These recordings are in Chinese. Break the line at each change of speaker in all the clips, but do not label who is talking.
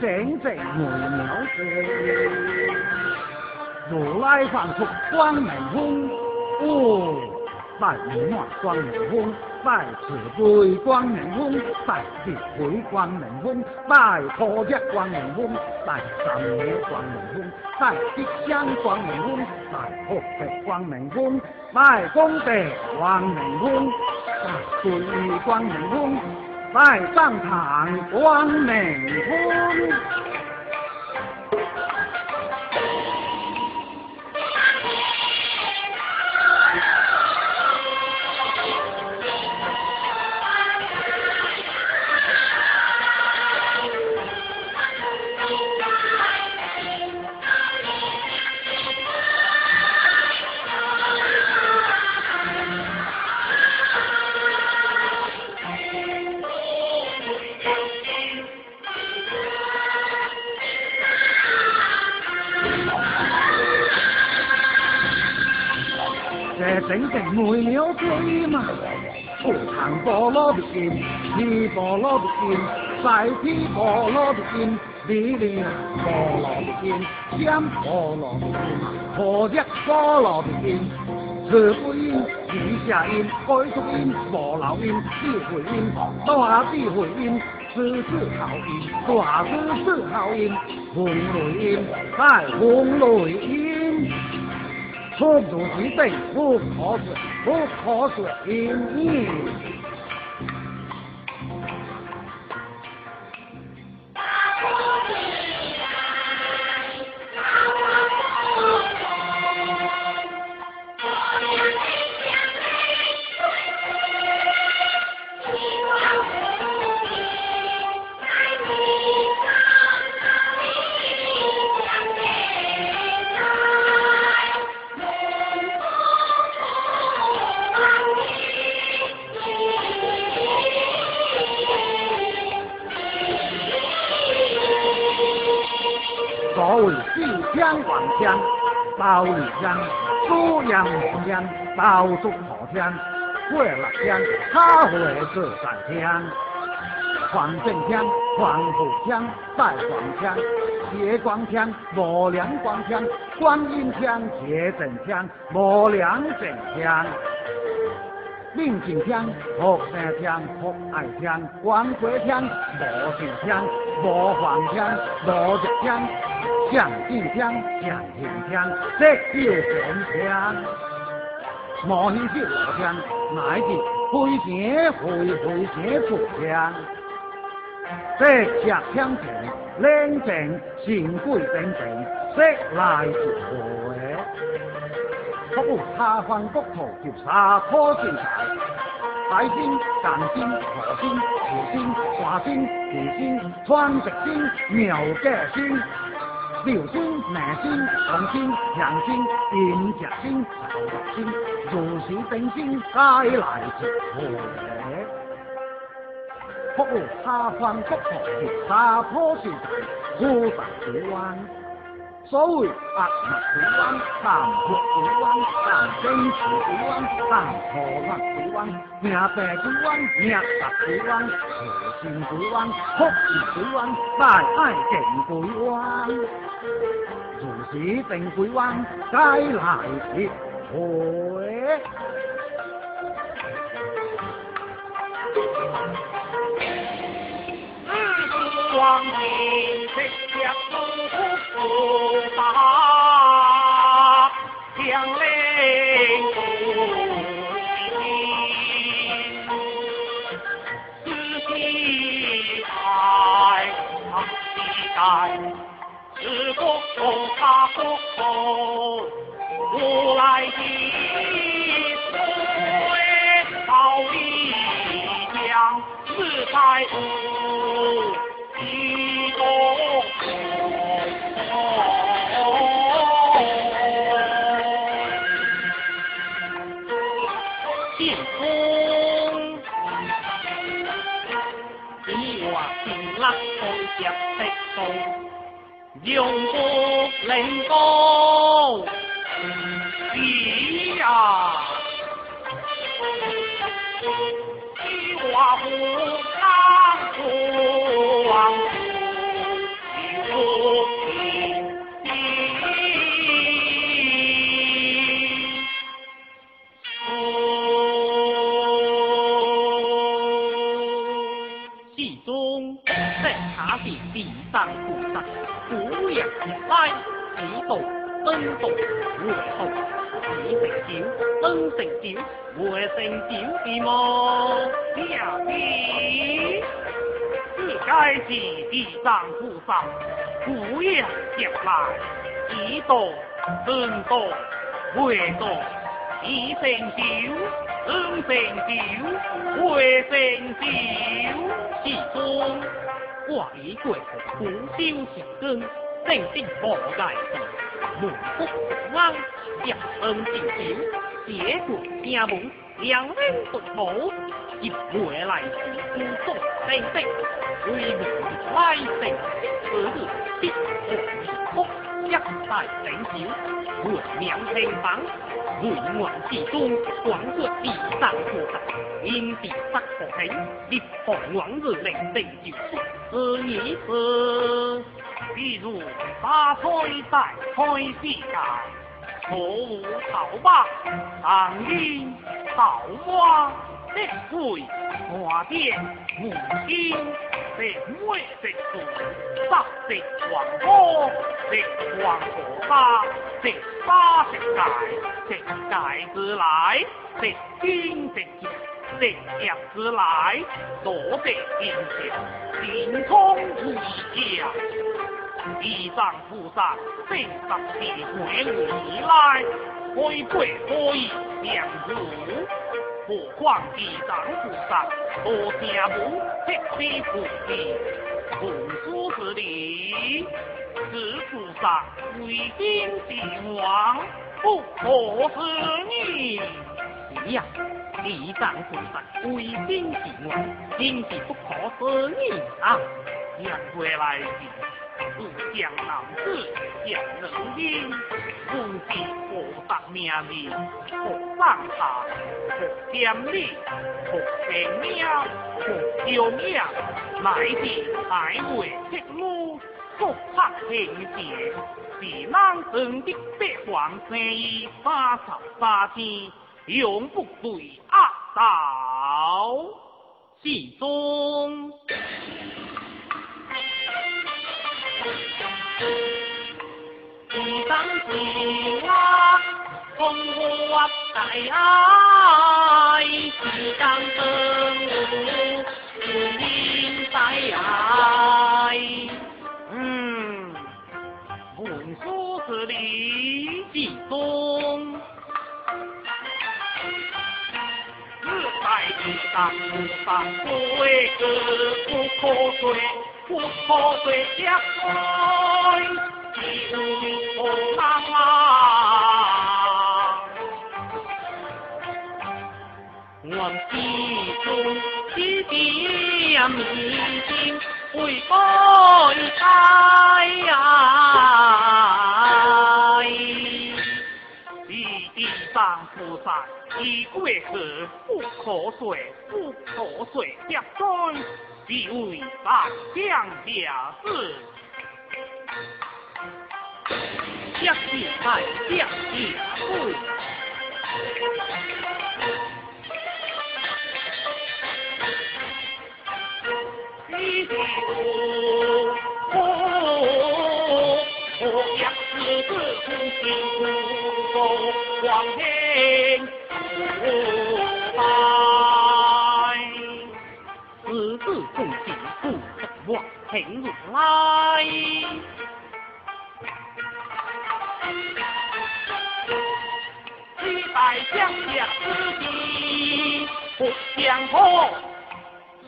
正正外鸟事，如来凡出光明空，哦，拜五华光明空，拜慈悲光明空，拜智慧光明空，拜破日光明空，拜三昧光明空，拜吉祥光明空，拜福德光明空，拜功德光明空，拜对光明空。拜上堂光明通。整整没了追嘛。不谈波罗蜜经，提波罗蜜经，再提波罗蜜经，理念波罗蜜经，讲波罗蜜经，破解波罗蜜经，字不音，地下音，改读音，无漏音，智慧音，大智慧音，字字好音，大字字好音，红雷音，再红雷音。出入之等不可说，不可说音刀里枪，猪羊枪，刀竹火枪，过六枪，他会做三枪，黄正枪、黄虎枪、带黄枪、斜光枪、无梁光枪、观音枪、铁正枪、无梁正枪。令箭枪、福生枪、福爱枪、光鬼枪、无线枪、无黄枪、无热枪、象劲枪、象形枪、色九神枪、无形手罗枪，乃至飞行飞飞行步枪。色石枪前，冷静神鬼等等，色来是回。不顾他方国土就杀破精彩，海星、港星、火星、土星、华星、地星、川石星、妙界星、六星、南星、红星、阳星、银石星、潮月星、如是等星，该来自何？不如他方国土就杀破精彩，孤大水湾。所谓百物水湾、淡薄水湾、淡真池水湾、淡土浪水湾、命白水湾、命白水湾、河心水湾、福气水湾、大爱定水湾，如是定水湾，皆来是回。
光阴这样不复杂，将来不定，自己在自己在，是国中他不空，无来的水道理讲是在无。永不能够比呀！你我不当不度登度回后，几成酒，登成酒，回成酒的么？呀你，是该是地藏菩萨，古阳接来，几度登度回度，几成酒。登成酒，回成酒，其中挂一过不修行根，正定无碍事，门不安，一登进酒，结果家门两人不同，一回来是孤独等等，为民来生，此日必何福？一代成就，论名平榜，论王之中，广出地上菩萨，因地不可行，立皇王日令地就出，是意思。比如大开大开世界，错误逃吧，当阴道花，的会花店母亲。食梅食树，三食黄果，食黄果花，食花食芥，食芥子来，食金食叶，食叶子来，多食金钱，心通回家。地藏菩萨四十地回而来，开贵可以两如。何况地藏菩萨多听闻七地菩提，文殊之理，是菩萨为今帝王不可思议。是呀，地藏菩萨为今帝王，真是不可思议啊！让回来有江南子，江人英，不知何达命名，何上下，何点理，何天喵，何叫命，乃至海外铁路，各拍平线，是人生的八皇生意，三十三天，永不对压倒，始终。当时啊，风华在爱，是当生无是应在爱。嗯，文殊是理之中，日在地上不上水，不可不可水下水。红啊！我心中的点迷津会开开啊！地上菩萨一归河不可水，不可水下水，是为大将下士。将地太将地富，一地富，我将子子出心福，光天福，望天来。在江下之地不相破，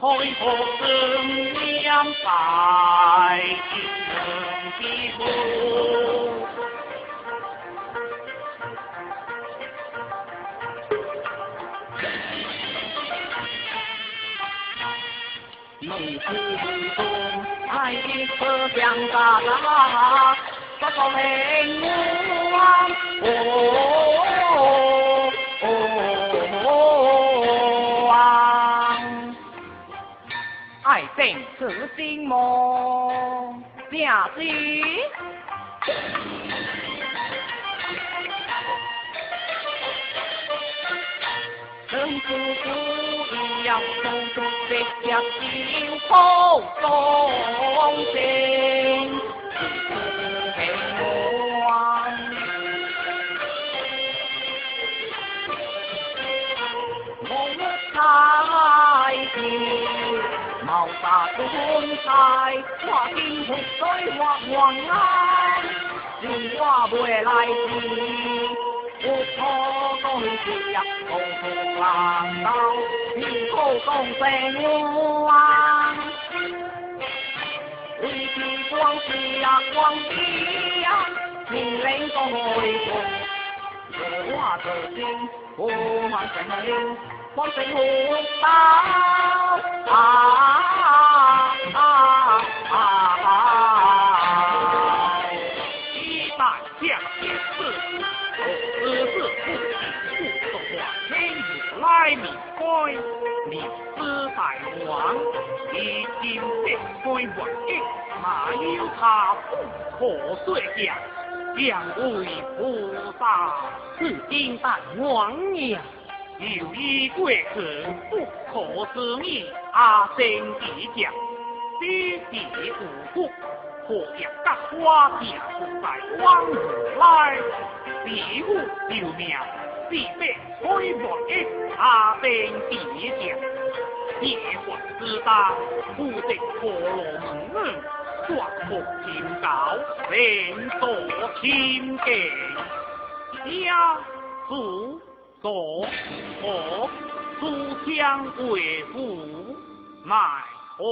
开破生面在人的路。你心中爱的思想大大，这个灵光哦。爱定此心梦，下句。这条心口中心。太平，毛发中彩，画金红水画黄啊，人画未来时，不可东西呀，共同浪道，以后共生啊。为地光是呀，光是呀，命令共为公。
荷花得心，不忘神灵，黄水湖啊啊啊啊！有来明开，明知大王，已经定开王英，哪有他不可说讲？两位菩萨，
是今大王呀，
有一国事不可思议，阿僧地讲，必地无福，可将各花家不在往何来？地府救命，必被开王一阿僧地讲，夜晚之大，不得婆罗门儿。挂福天高，连坐天境，家父祖和书香为父，卖何？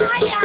唉呀。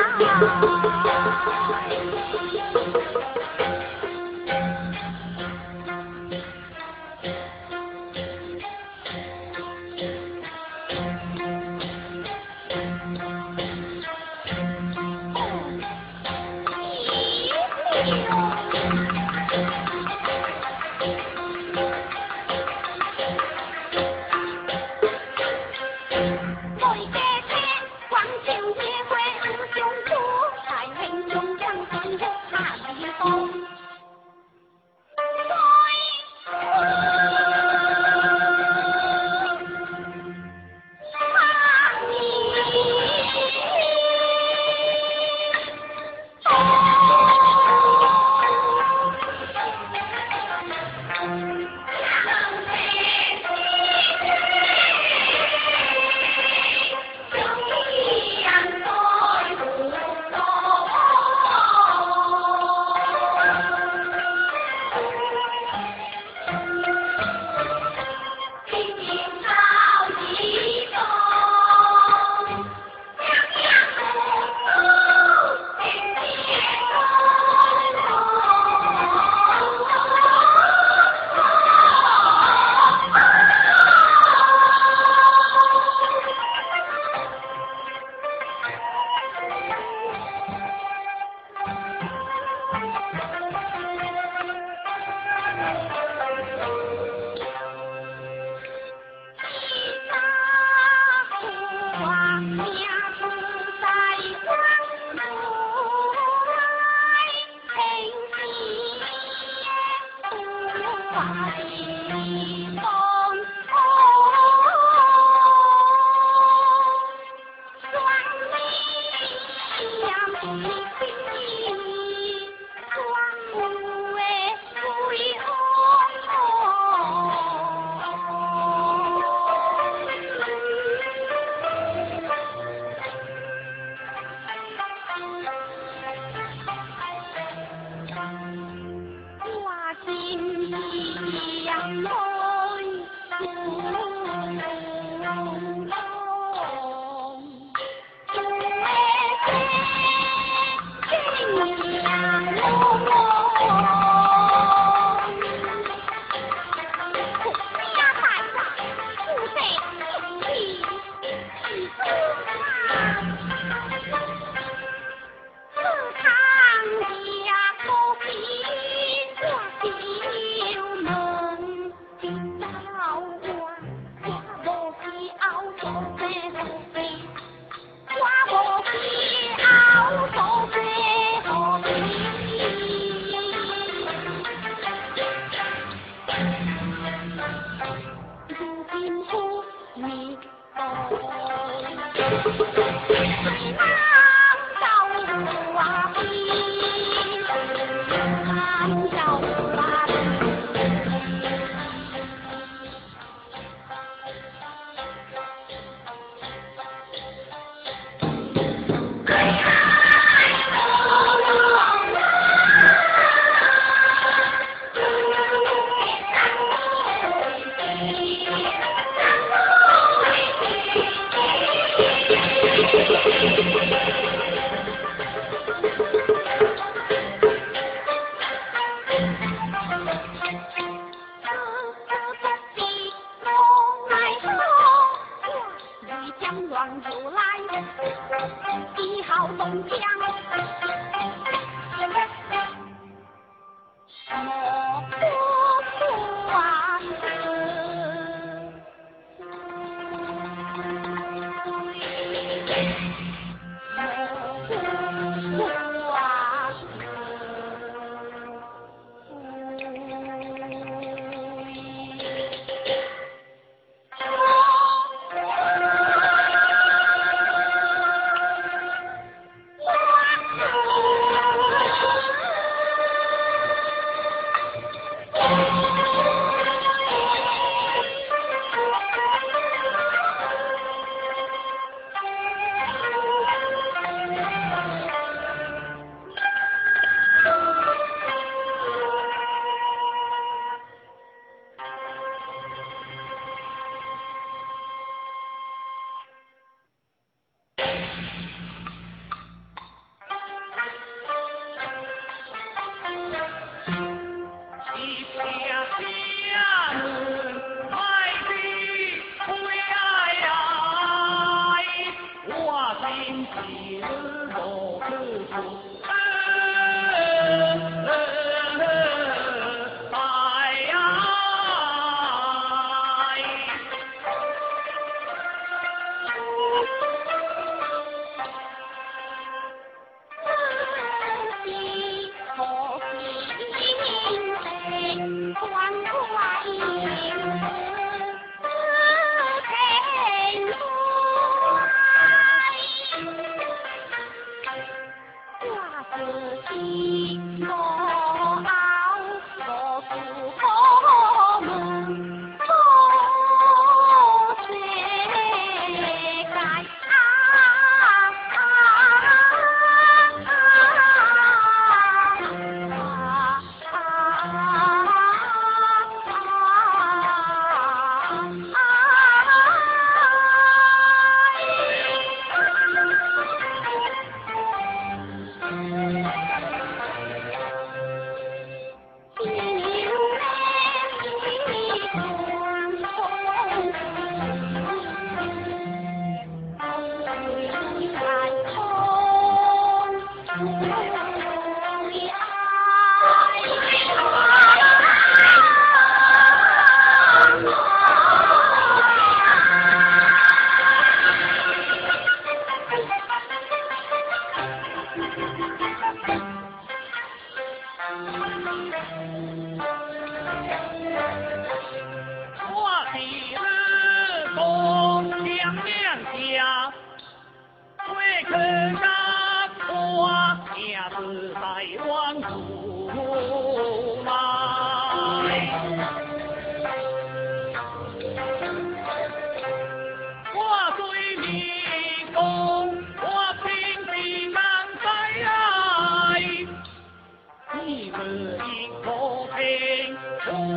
此情可待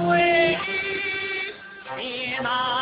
为追难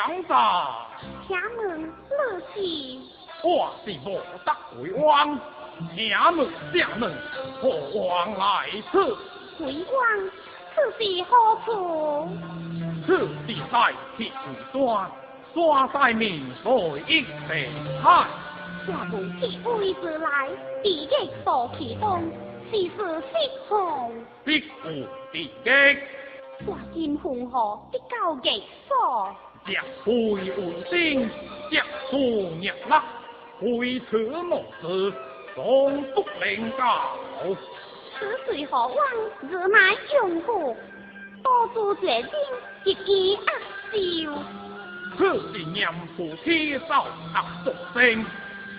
相在，
请问乐是？
我是无德鬼王，请问请问何往来此？
鬼王，此是何处？
此是在铁山，山在面水一片海。
下无铁位之来，地极多其东，是是失控。
必无地极。
大金红河的高极所，
石灰为星，石树日落，灰此莫事，总不能教。
此水何往？日乃用户，多做决定，一意恶笑。
此是念父天寿恶作声，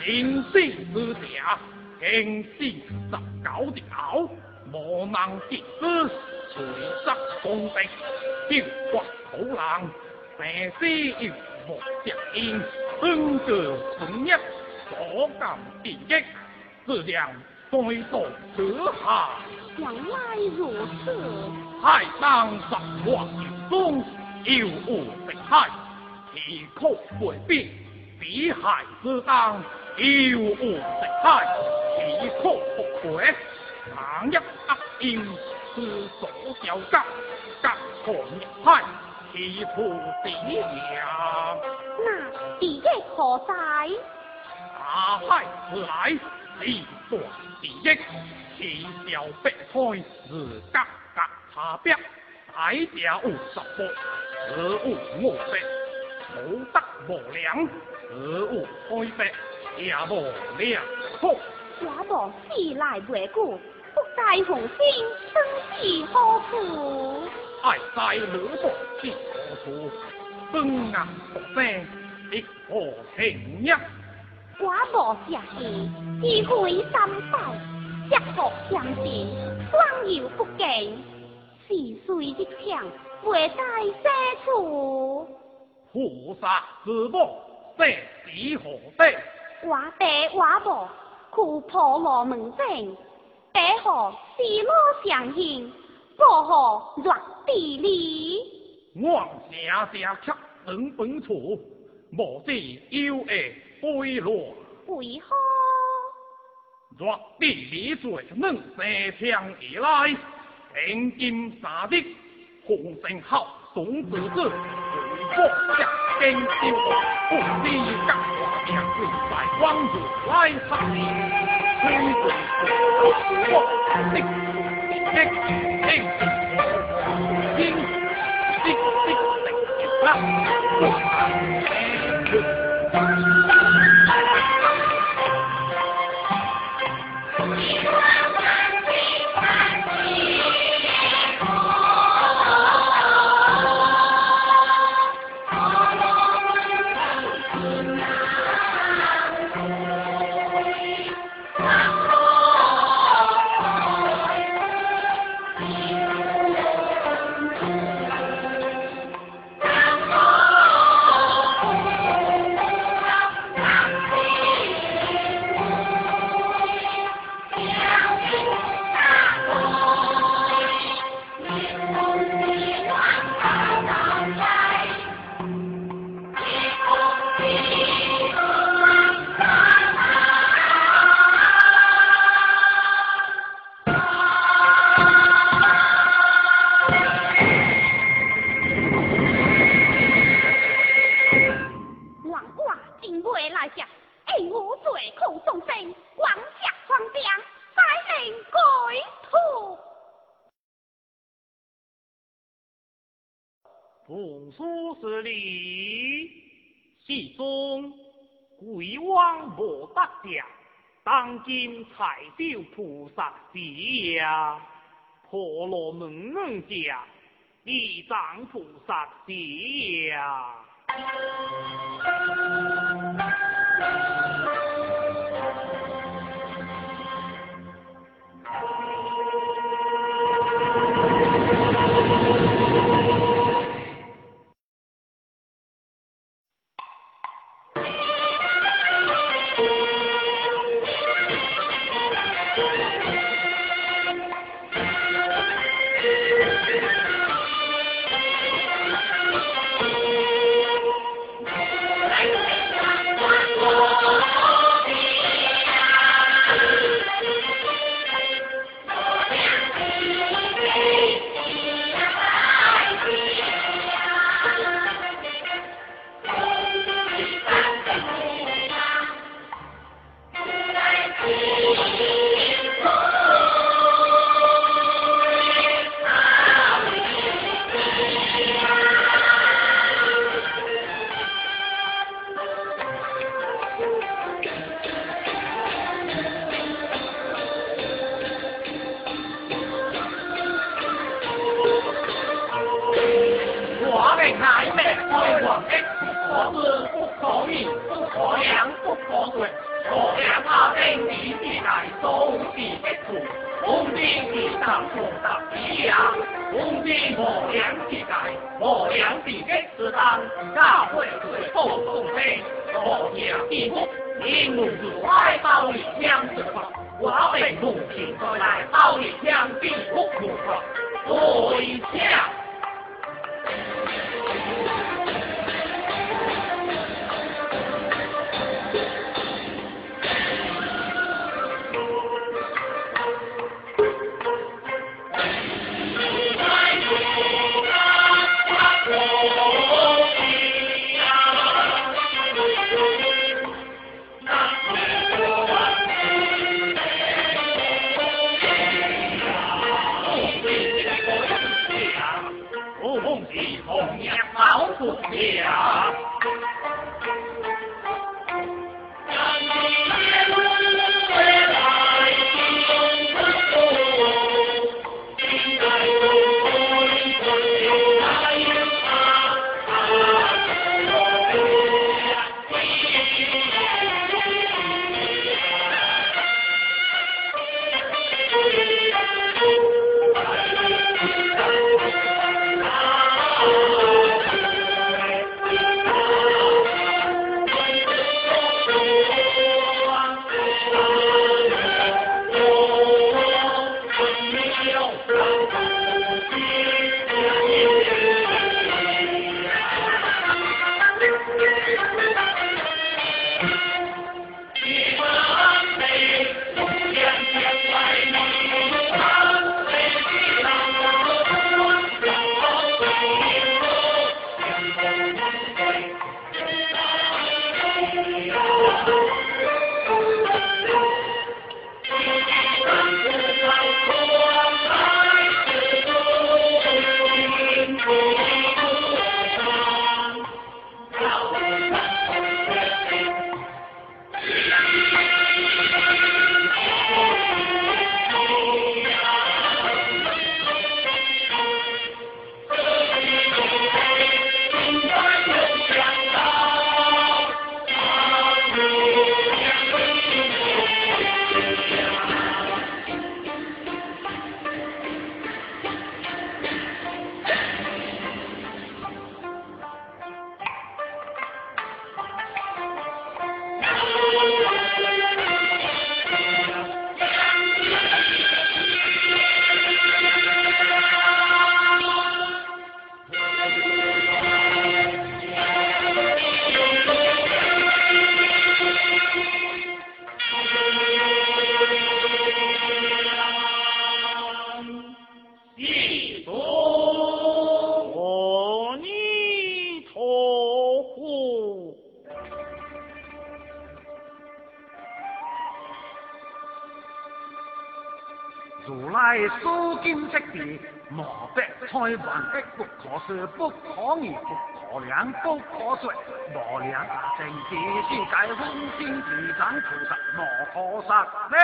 天死之下，天死十九条，无能结之。水色公平，天国好人，生死有莫相因，本个存一所感地击，自量再度此下。
原来如此，
海当十万有中，有无成海，其可未必；比海之当，有无成海，其可不回。行一恶因。是所交甲，甲同海，其土地良。
那地业何在？
大海而来，地断地益，其小白菜是甲甲差别，大家有十八，而有五百，无德无良，而有开白，也无良好。
也无事来未久。不在红星，生是何苦？
爱在罗卜是何处？本硬不生，亦何情呀？
寡无下意，机会三百，结福相见，光有不敬，是谁一强，未在何处？
菩萨之母，这是何地？
我爹我母，苦婆罗门前。白河西路相迎，过河落地里。
我家家客等本处，莫知有爱飞落。
为何？
落地里最能射枪而来，天金三日，红尘号送子子，为国家坚守，不知干活命贵在光日来参。推动我的一天天的的
书
见柴雕菩萨的呀婆罗门恩家地藏菩萨的呀系司经识地
莫得菜问的不可说不可言不可量不可说莫量大正气性解温馨提掌菩萨莫可失呢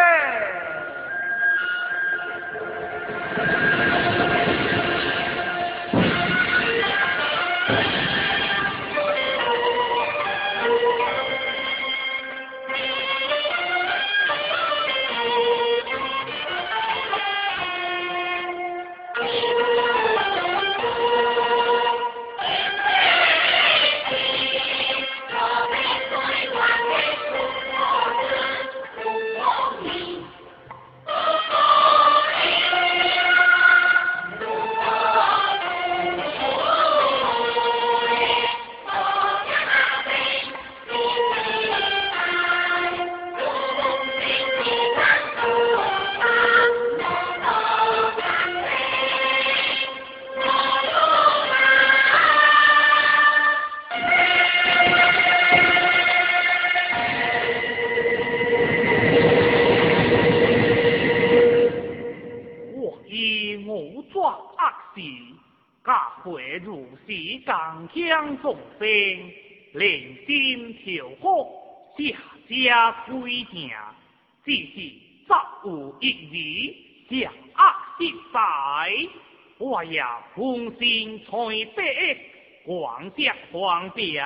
规定只是早有一日将恶失在，我也奉心采百光泽黄边，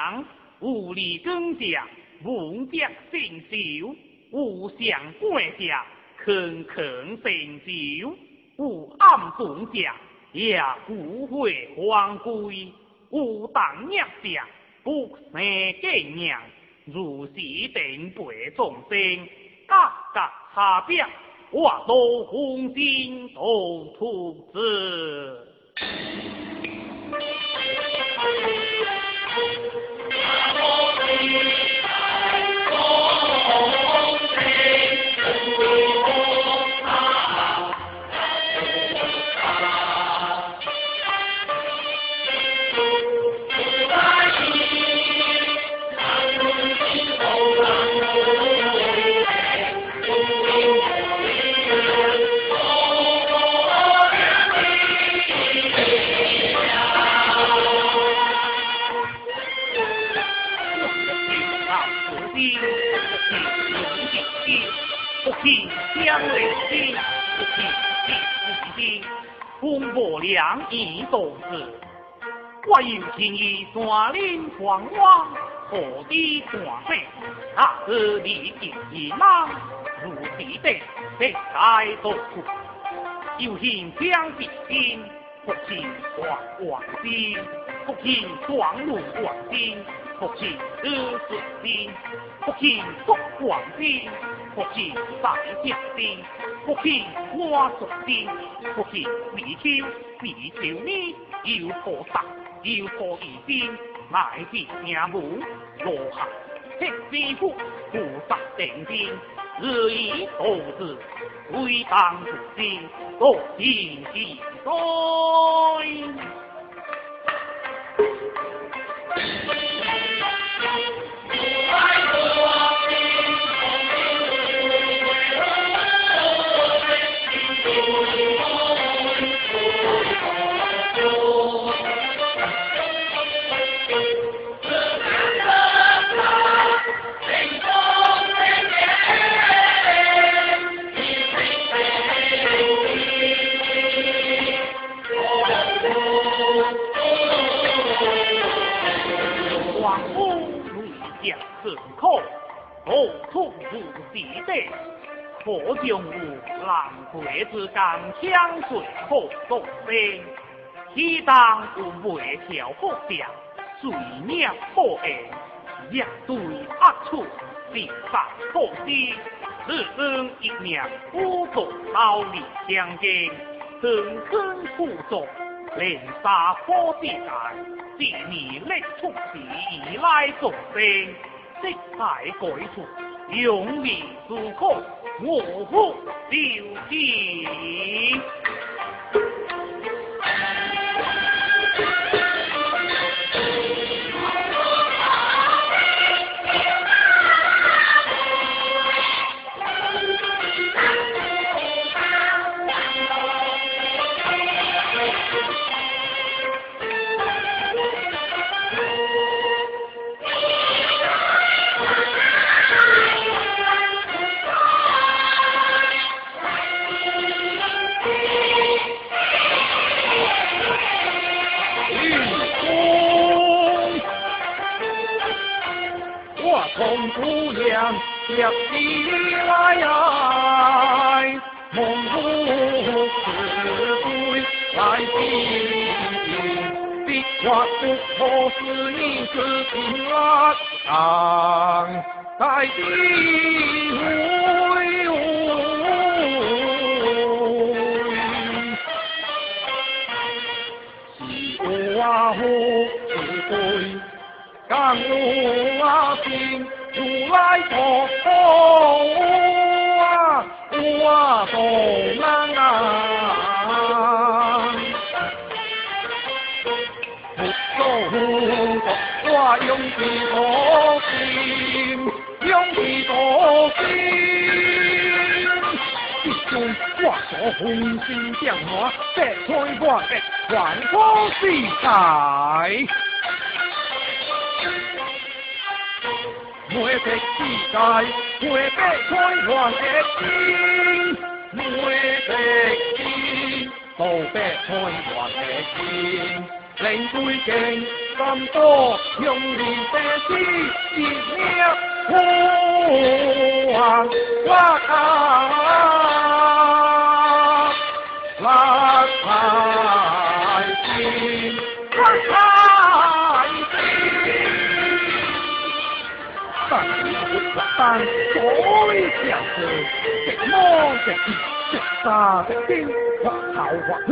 无力耕稼，无德成就，无相关家，坑坑成就，无暗动家，也不会还归，无当业家，不生根娘。如是等辈众生，各各差别，我都红心都出子。两亿多子，我有情义山林狂妄，何地看飞？哪个离境一郎，如此的别该多处？有心将敌心，不信王王心，不信双龙王心，不信二十心，不信国王心，不信大将心，不信我属心，不信李秋。地求你有菩萨，有何义心，乃是名母罗汉，七师傅菩萨定定，日以度日，为当自心，多心之哉。桂之间香水可动飞，岂当有未调福相，水命可安，一对恶处，必杀可知。此生一命，孤独道理相见，深坑苦中，连杀可必干，今年力出时，以来众生，即在改处，用命自可。我不留情。
接起来，蒙古是归来听，的话不可是你是平安，在地会，是我是对。江湖啊，心如来佛啊，我东南啊，不做胡作，我用气多心，用气多心，一中我所红心变化，百彩我的万方世界。每滴世界，每滴开元的心，每滴心都被开元的心，令最敬心多，用力的心，一秒呼唤我他，拉开心，拉开。但所谓小事，直摸直见，直杀直惊，或头或血，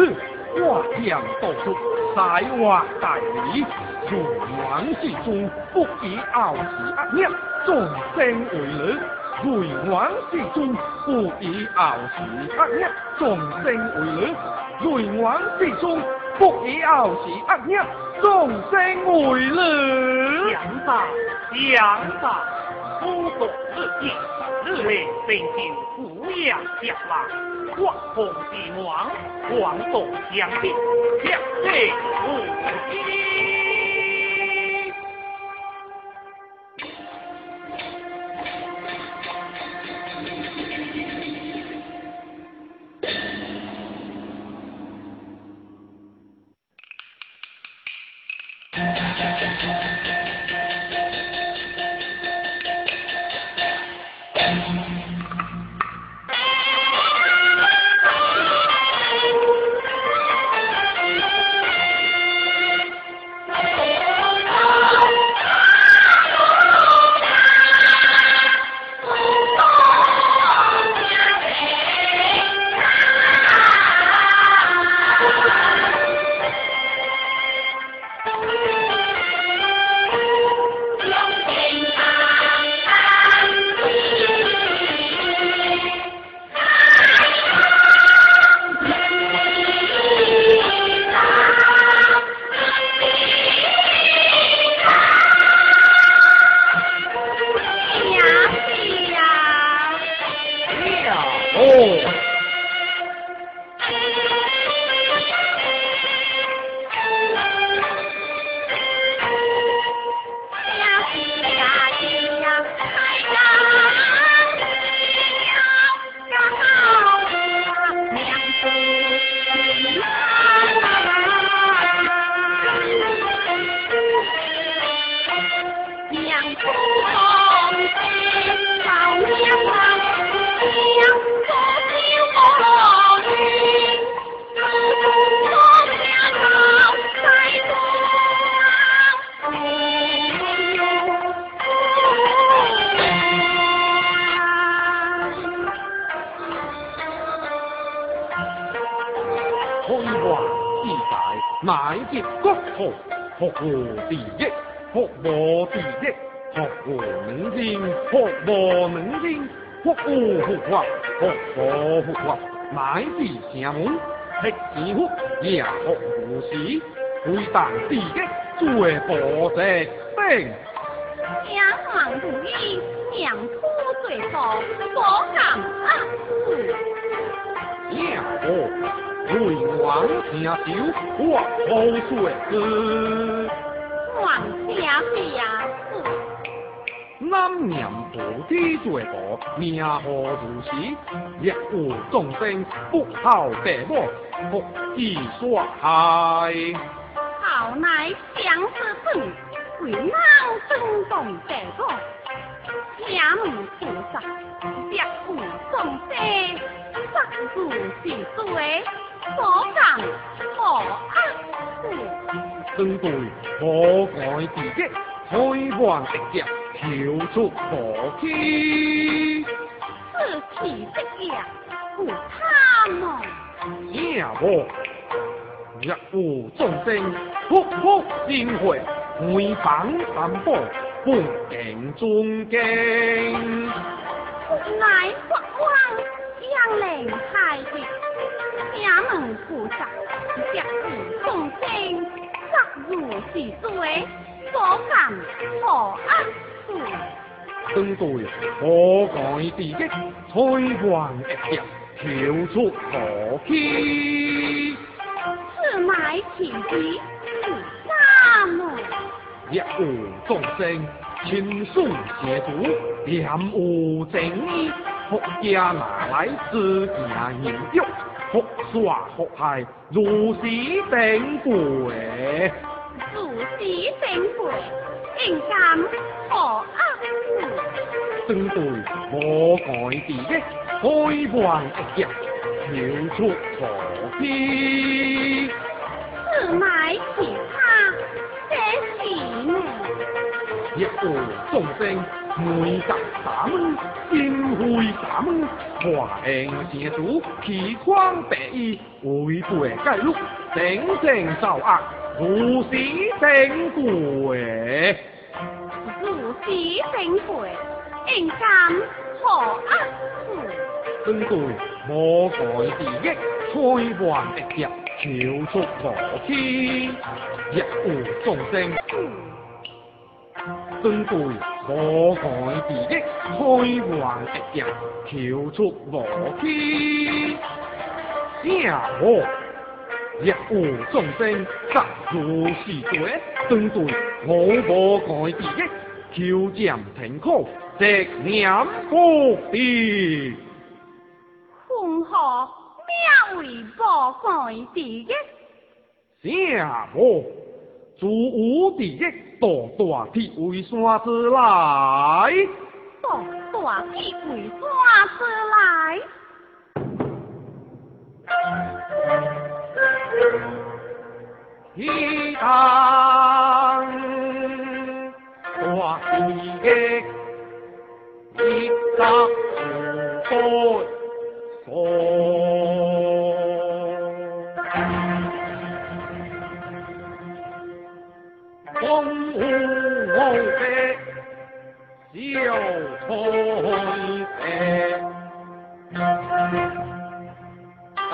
我将道出才华大理，如往事？中不以傲视恶念，众生为乐。如往事？中不以傲视恶念，众生为乐。如往事？中不以傲视恶念，众生为乐。
强大，强大。孤独日记，日内并就抚养将来，万风帝王，广东相定，相对无敌。
城门，吃钱福也福无时，为当第一最保值等。
两行如意，两土最多，多感恩。
两个。为王听酒，我好水歌。
王家是呀，
南念菩提最多，名何如是？业无众生，不好白母，福地所害。
好乃相思恨，为难生动白母。家门菩萨，别无众生，杀父是罪，所感何恶
针对可改自己，开完一脚，跳出火气。
此其的也不贪么？
也无，若有众生，福福心会，每房三宝，不敬尊敬。
乃佛光养灵海的，家门菩萨，别无众生，杀如是罪，所感何恶
针对可改自己，开完一脚，跳出火气。
此乃其之不三么？
若有众生，亲信邪主，念无正义，福家拿来自家研究，福耍福害，如是等贵。
如是正贵，应感何恶
针对我改自己，开完一脚，跳出火气。
此乃其他，这是呢？
若有众生，每隔三门，金会三门，华应邪主，奇光白衣，违背戒律，正正造恶，如是正贵。
如是正贵，应感何恶
针对我改自己，开完一脚，跳出火气。若有众生。针对我改自己，开完一脚，跳出火气。也无若有众生，杀如是罪。针对我无改自己，求占天空，直念不地。
为何名为无改自己？
也无自有地狱，大大铁为山之来。
大大铁为山之来。
一当大地狱，一当不松。风无飞，小春飞，啊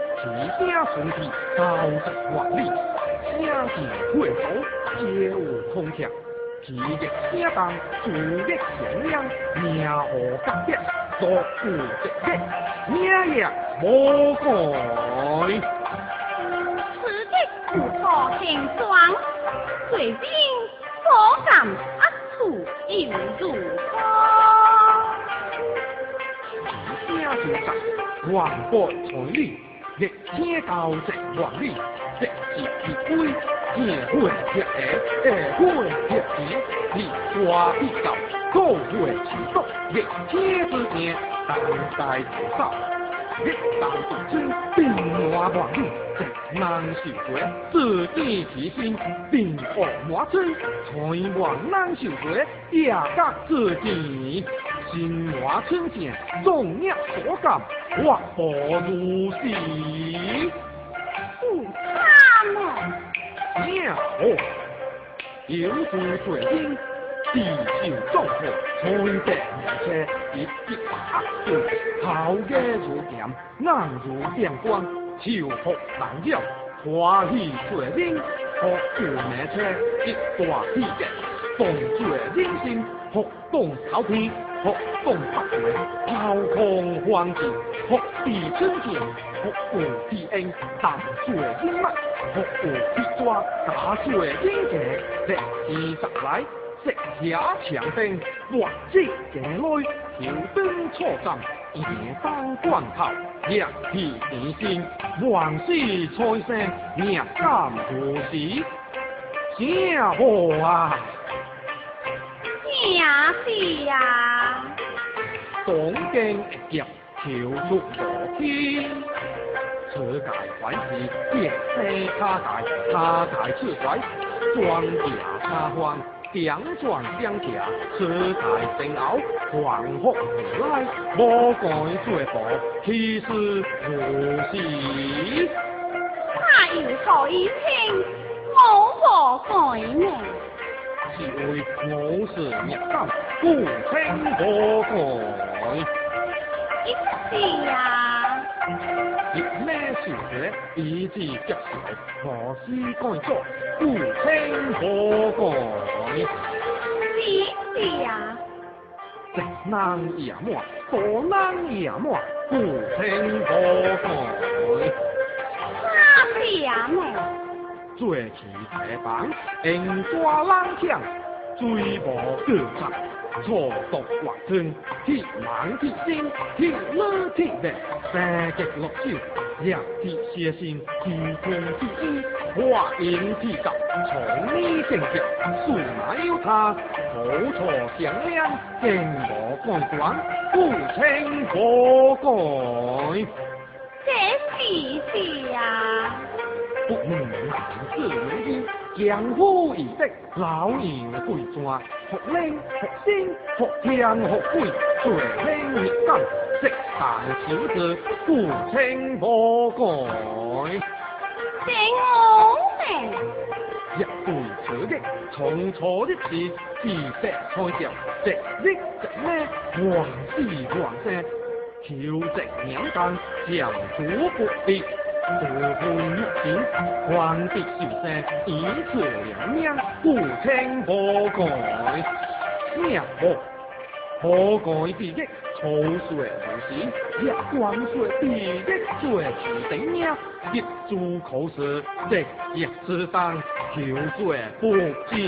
其声顺气，高直华丽，声字会口，皆有通畅，其亦声动，注力响亮，名何格别，作有直别，名也无改。
此的不可轻装，随兵所感恶处又如何？
声就实，万国传理，亦听到直万里，直是其归，夜会贴下，下会贴前，你花必到，高会持续，亦天之见，当代不少。一当独尊，并外万里，直难受罪，自己其心，并恶满村，才万难受罪，也觉自己。心满春见，众业所感，我不如是。
不差么？
妙，有主随心，地受众祸，才得名车，一一百岁，头家如剑，眼如电光，秋福难了，欢喜随心，福有名车，一大喜动作人心，学动朝天，学动百岁，抛空黄金，学地春剑，学无地恩，淡绝阴霾，学无地抓，打绝阴邪，日天十来，食下强兵，万子家内，调兵错阵，夜当关头，日气地心，万世财生，命甘何时？啥好啊？
啥事啊？
东京一劫跳出无天，车界拐是跌西卡界，卡界出拐，庄稼沙荒，点转相夹，车界正后，黄福回来，无改做步，其实无事。
他有改听，我何改呢？
是为我是日干，故？称可改。
一是啊，
日咩事者，以至接受，何须改作，故称可改。
是是啊，
直男也满，多男也满，故称可改。
他是啊。呢？
做起铁板，用抓冷枪，水无过长，错毒滑吞，铁猛铁心，铁老铁力，三极六手，热铁血心，天空铁衣，化影铁甲，从你正直，数码有他，好错响亮，劲无光光，不称可改。
这是是啊，
不能男子为衣，江湖已得老人贵专，福灵学仙学天学鬼，最轻日干，食啖小字，不称可改。
这我命？
一对扯的，从错的是自石菜掉，直日直咩，黄丝黄色，挑直两干，强主不离。不分日前，黄蝶小生，以此两命，故称可改。命可可改必益，草率无时，日光水必益，最其顶命，一株口舌，直日之当，挑水不尽。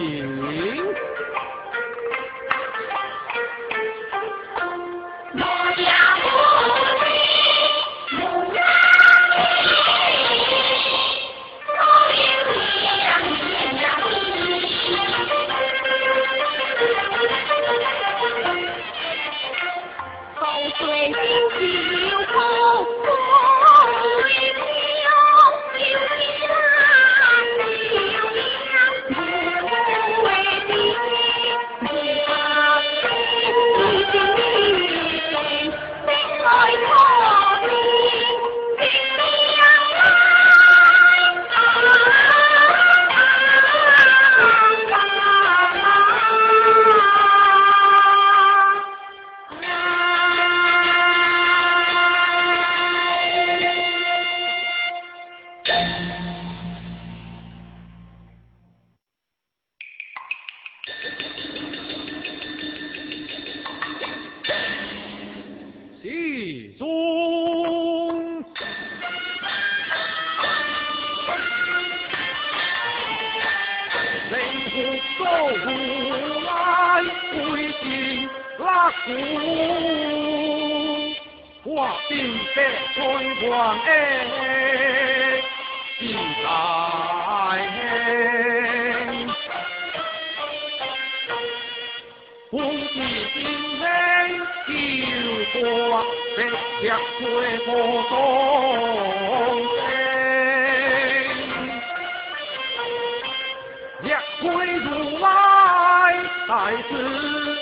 大
慈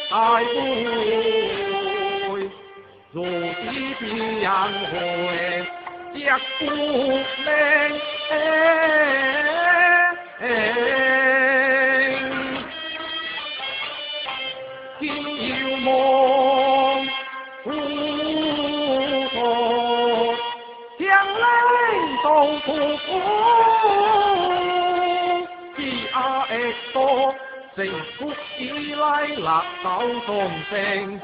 大悲，如此变人会，一不灵。府以来立斗众生，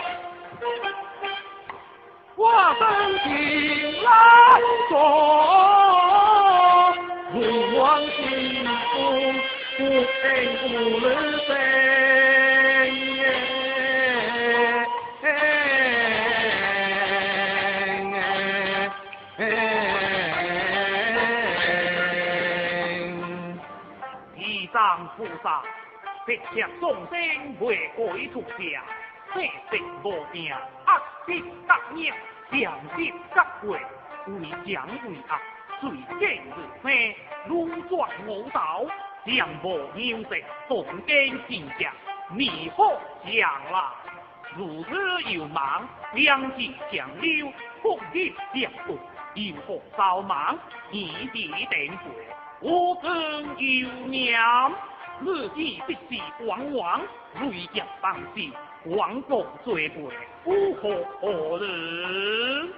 我等情来做，回望幸福，不平不日生。
菩萨，别向众生为鬼出家，生性无命，恶心恶孽，强心恶鬼，为强为恶，随见日飞，如转五道，将无妙色，动根心相，迷惑将来。如此有忙，两极相溜，风雨相对，有福遭忙，异地定贵，我更有娘。日记必是往往，瑞甲当时，王国最贵，不可何
日？